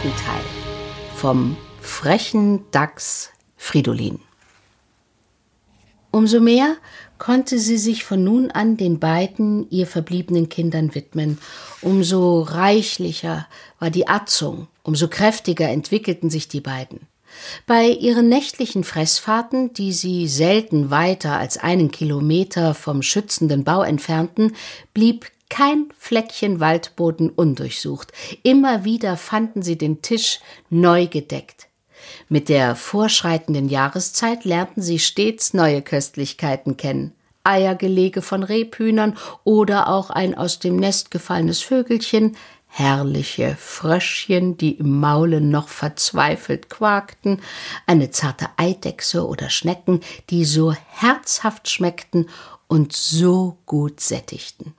zweiten Teil vom frechen Dachs Fridolin. Umso mehr konnte sie sich von nun an den beiden ihr verbliebenen Kindern widmen. Umso reichlicher war die Atzung, umso kräftiger entwickelten sich die beiden. Bei ihren nächtlichen Fressfahrten, die sie selten weiter als einen Kilometer vom schützenden Bau entfernten, blieb kein Fleckchen Waldboden undurchsucht. Immer wieder fanden sie den Tisch neu gedeckt. Mit der vorschreitenden Jahreszeit lernten sie stets neue Köstlichkeiten kennen. Eiergelege von Rebhühnern oder auch ein aus dem Nest gefallenes Vögelchen, herrliche Fröschchen, die im Maule noch verzweifelt quakten, eine zarte Eidechse oder Schnecken, die so herzhaft schmeckten und so gut sättigten.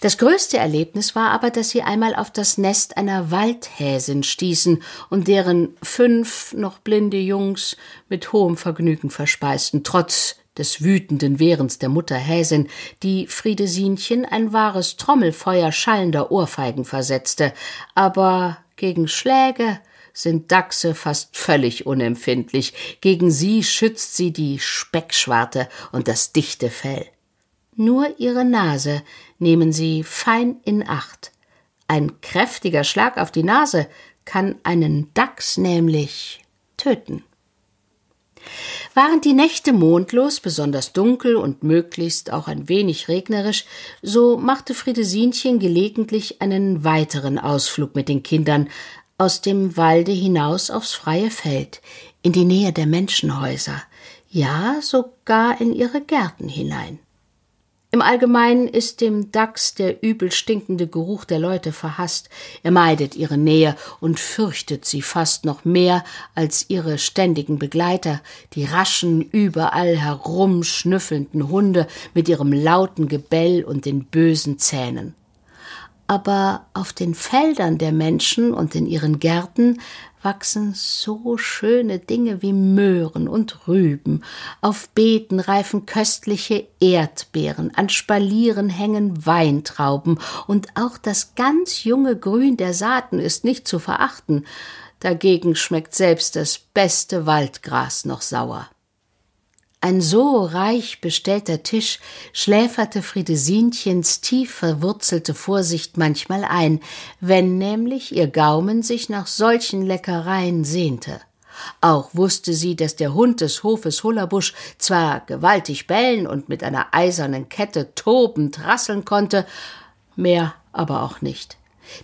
Das größte Erlebnis war aber, dass sie einmal auf das Nest einer Waldhäsin stießen und deren fünf noch blinde Jungs mit hohem Vergnügen verspeisten, trotz des wütenden Wehrens der Mutter Häsin, die Friedesinchen ein wahres Trommelfeuer schallender Ohrfeigen versetzte, aber gegen Schläge sind Dachse fast völlig unempfindlich, gegen sie schützt sie die Speckschwarte und das dichte Fell. Nur ihre Nase nehmen sie fein in Acht. Ein kräftiger Schlag auf die Nase kann einen Dachs nämlich töten. Waren die Nächte mondlos, besonders dunkel und möglichst auch ein wenig regnerisch, so machte Friedesinchen gelegentlich einen weiteren Ausflug mit den Kindern aus dem Walde hinaus aufs freie Feld, in die Nähe der Menschenhäuser, ja sogar in ihre Gärten hinein. Im Allgemeinen ist dem Dachs der übel stinkende Geruch der Leute verhasst. Er meidet ihre Nähe und fürchtet sie fast noch mehr als ihre ständigen Begleiter, die raschen, überall herumschnüffelnden Hunde mit ihrem lauten Gebell und den bösen Zähnen aber auf den Feldern der Menschen und in ihren Gärten wachsen so schöne Dinge wie Möhren und Rüben, auf Beeten reifen köstliche Erdbeeren, an Spalieren hängen Weintrauben, und auch das ganz junge Grün der Saaten ist nicht zu verachten, dagegen schmeckt selbst das beste Waldgras noch sauer. Ein so reich bestellter Tisch schläferte Friedesinchens tief verwurzelte Vorsicht manchmal ein, wenn nämlich ihr Gaumen sich nach solchen Leckereien sehnte. Auch wusste sie, dass der Hund des Hofes Hullerbusch zwar gewaltig bellen und mit einer eisernen Kette tobend rasseln konnte, mehr aber auch nicht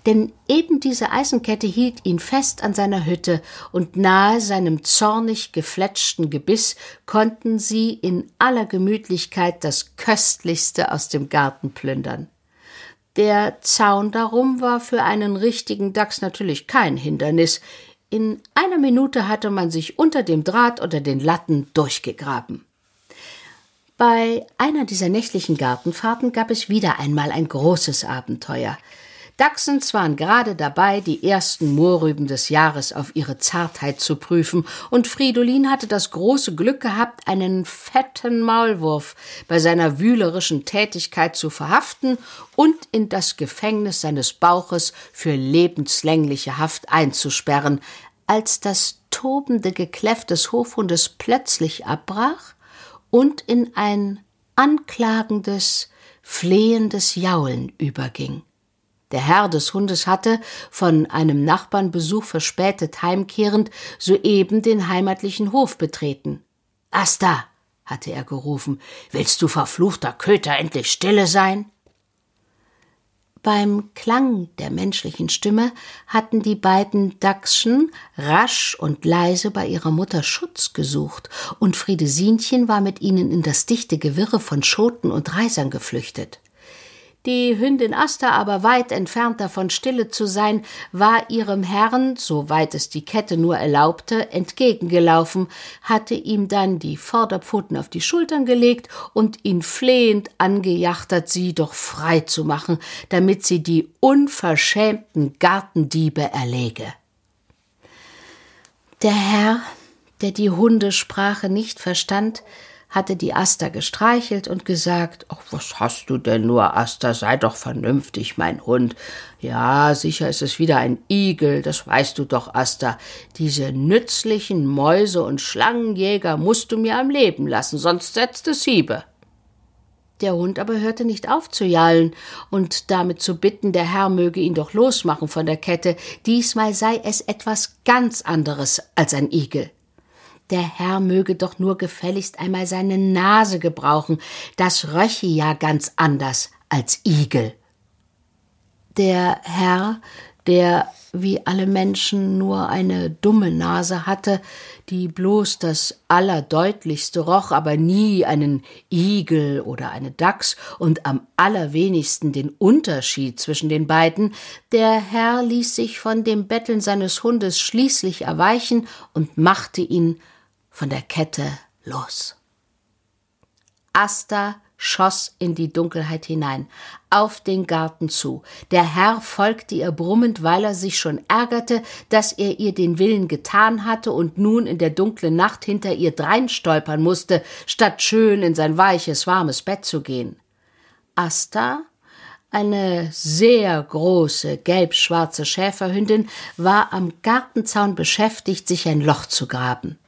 denn eben diese Eisenkette hielt ihn fest an seiner Hütte, und nahe seinem zornig gefletschten Gebiss konnten sie in aller Gemütlichkeit das Köstlichste aus dem Garten plündern. Der Zaun darum war für einen richtigen Dachs natürlich kein Hindernis. In einer Minute hatte man sich unter dem Draht oder den Latten durchgegraben. Bei einer dieser nächtlichen Gartenfahrten gab es wieder einmal ein großes Abenteuer. Dachsens waren gerade dabei, die ersten Mohrrüben des Jahres auf ihre Zartheit zu prüfen, und Fridolin hatte das große Glück gehabt, einen fetten Maulwurf bei seiner wühlerischen Tätigkeit zu verhaften und in das Gefängnis seines Bauches für lebenslängliche Haft einzusperren, als das tobende Gekläff des Hofhundes plötzlich abbrach und in ein anklagendes, flehendes Jaulen überging. Der Herr des Hundes hatte, von einem Nachbarnbesuch verspätet heimkehrend, soeben den heimatlichen Hof betreten. Asta, hatte er gerufen, willst du verfluchter Köter endlich stille sein? Beim Klang der menschlichen Stimme hatten die beiden Dachschen rasch und leise bei ihrer Mutter Schutz gesucht, und Friedesinchen war mit ihnen in das dichte Gewirre von Schoten und Reisern geflüchtet. Die Hündin Asta aber weit entfernt davon stille zu sein, war ihrem Herrn, soweit es die Kette nur erlaubte, entgegengelaufen, hatte ihm dann die Vorderpfoten auf die Schultern gelegt und ihn flehend angejachtert, sie doch frei zu machen, damit sie die unverschämten Gartendiebe erlege. Der Herr, der die Hundesprache nicht verstand, hatte die Asta gestreichelt und gesagt, ach, was hast du denn nur, Asta, sei doch vernünftig, mein Hund. Ja, sicher ist es wieder ein Igel, das weißt du doch, Asta. Diese nützlichen Mäuse und Schlangenjäger musst du mir am Leben lassen, sonst setzt es Hiebe. Der Hund aber hörte nicht auf zu jallen und damit zu bitten, der Herr möge ihn doch losmachen von der Kette. Diesmal sei es etwas ganz anderes als ein Igel. Der Herr möge doch nur gefälligst einmal seine Nase gebrauchen, das röche ja ganz anders als Igel. Der Herr, der wie alle Menschen nur eine dumme Nase hatte, die bloß das Allerdeutlichste roch, aber nie einen Igel oder eine Dachs und am allerwenigsten den Unterschied zwischen den beiden, der Herr ließ sich von dem Betteln seines Hundes schließlich erweichen und machte ihn von der Kette los. Asta schoss in die Dunkelheit hinein, auf den Garten zu. Der Herr folgte ihr brummend, weil er sich schon ärgerte, dass er ihr den Willen getan hatte und nun in der dunklen Nacht hinter ihr dreinstolpern musste, statt schön in sein weiches, warmes Bett zu gehen. Asta, eine sehr große, gelbschwarze Schäferhündin, war am Gartenzaun beschäftigt, sich ein Loch zu graben.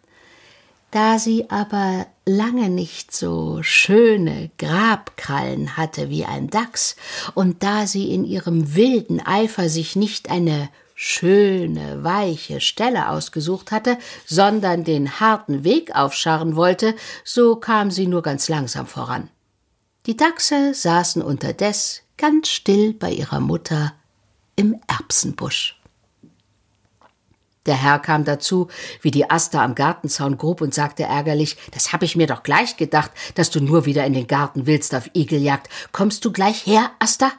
Da sie aber lange nicht so schöne Grabkrallen hatte wie ein Dachs, und da sie in ihrem wilden Eifer sich nicht eine schöne, weiche Stelle ausgesucht hatte, sondern den harten Weg aufscharren wollte, so kam sie nur ganz langsam voran. Die Dachse saßen unterdes ganz still bei ihrer Mutter im Erbsenbusch. Der Herr kam dazu, wie die Asta am Gartenzaun grub und sagte ärgerlich, das hab ich mir doch gleich gedacht, dass du nur wieder in den Garten willst auf Igeljagd. Kommst du gleich her, Asta?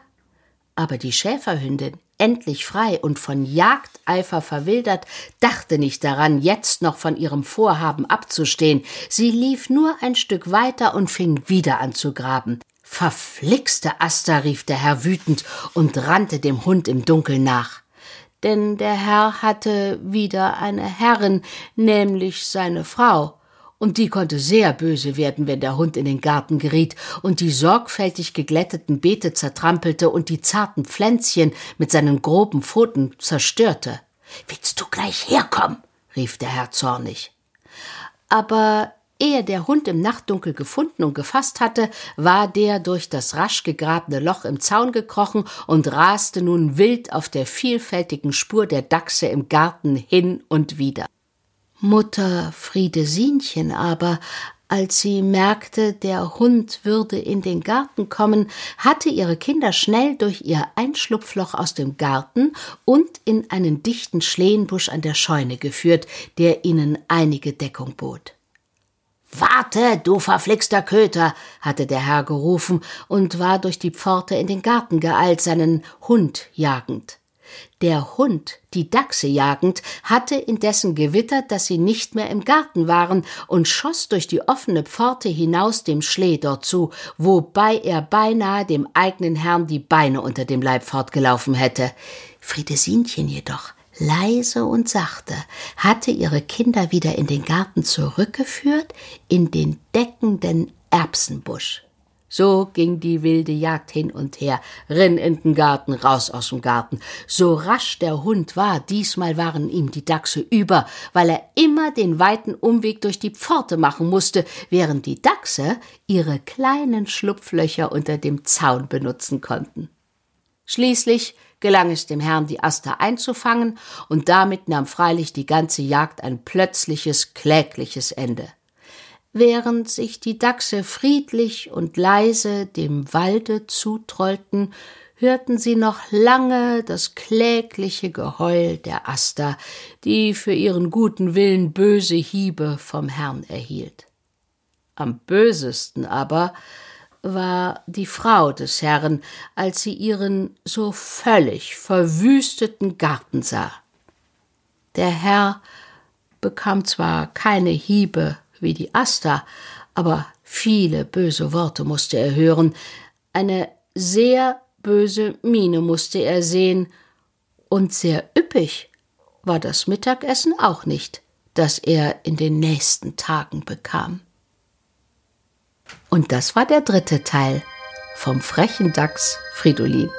Aber die Schäferhündin, endlich frei und von Jagdeifer verwildert, dachte nicht daran, jetzt noch von ihrem Vorhaben abzustehen. Sie lief nur ein Stück weiter und fing wieder an zu graben. Verflixte Asta, rief der Herr wütend und rannte dem Hund im Dunkeln nach denn der Herr hatte wieder eine Herrin, nämlich seine Frau, und die konnte sehr böse werden, wenn der Hund in den Garten geriet und die sorgfältig geglätteten Beete zertrampelte und die zarten Pflänzchen mit seinen groben Pfoten zerstörte. Willst du gleich herkommen? rief der Herr zornig. Aber Ehe der Hund im Nachtdunkel gefunden und gefasst hatte, war der durch das rasch gegrabene Loch im Zaun gekrochen und raste nun wild auf der vielfältigen Spur der Dachse im Garten hin und wieder. Mutter Friedesinchen aber, als sie merkte, der Hund würde in den Garten kommen, hatte ihre Kinder schnell durch ihr Einschlupfloch aus dem Garten und in einen dichten Schlehenbusch an der Scheune geführt, der ihnen einige Deckung bot. Warte, du verflixter Köter, hatte der Herr gerufen und war durch die Pforte in den Garten geeilt, seinen Hund jagend. Der Hund, die Dachse jagend, hatte indessen gewittert, dass sie nicht mehr im Garten waren und schoss durch die offene Pforte hinaus dem Schlee dort zu, wobei er beinahe dem eigenen Herrn die Beine unter dem Leib fortgelaufen hätte. Friedesinchen jedoch leise und sachte, hatte ihre Kinder wieder in den Garten zurückgeführt, in den deckenden Erbsenbusch. So ging die wilde Jagd hin und her, rinn in den Garten, raus aus dem Garten. So rasch der Hund war, diesmal waren ihm die Dachse über, weil er immer den weiten Umweg durch die Pforte machen musste, während die Dachse ihre kleinen Schlupflöcher unter dem Zaun benutzen konnten. Schließlich gelang es dem Herrn, die Aster einzufangen, und damit nahm freilich die ganze Jagd ein plötzliches, klägliches Ende. Während sich die Dachse friedlich und leise dem Walde zutrollten, hörten sie noch lange das klägliche Geheul der Aster, die für ihren guten Willen böse Hiebe vom Herrn erhielt. Am bösesten aber war die Frau des Herrn, als sie ihren so völlig verwüsteten Garten sah. Der Herr bekam zwar keine Hiebe wie die Asta, aber viele böse Worte musste er hören, eine sehr böse Miene musste er sehen, und sehr üppig war das Mittagessen auch nicht, das er in den nächsten Tagen bekam. Und das war der dritte Teil vom frechen Dachs Fridolin.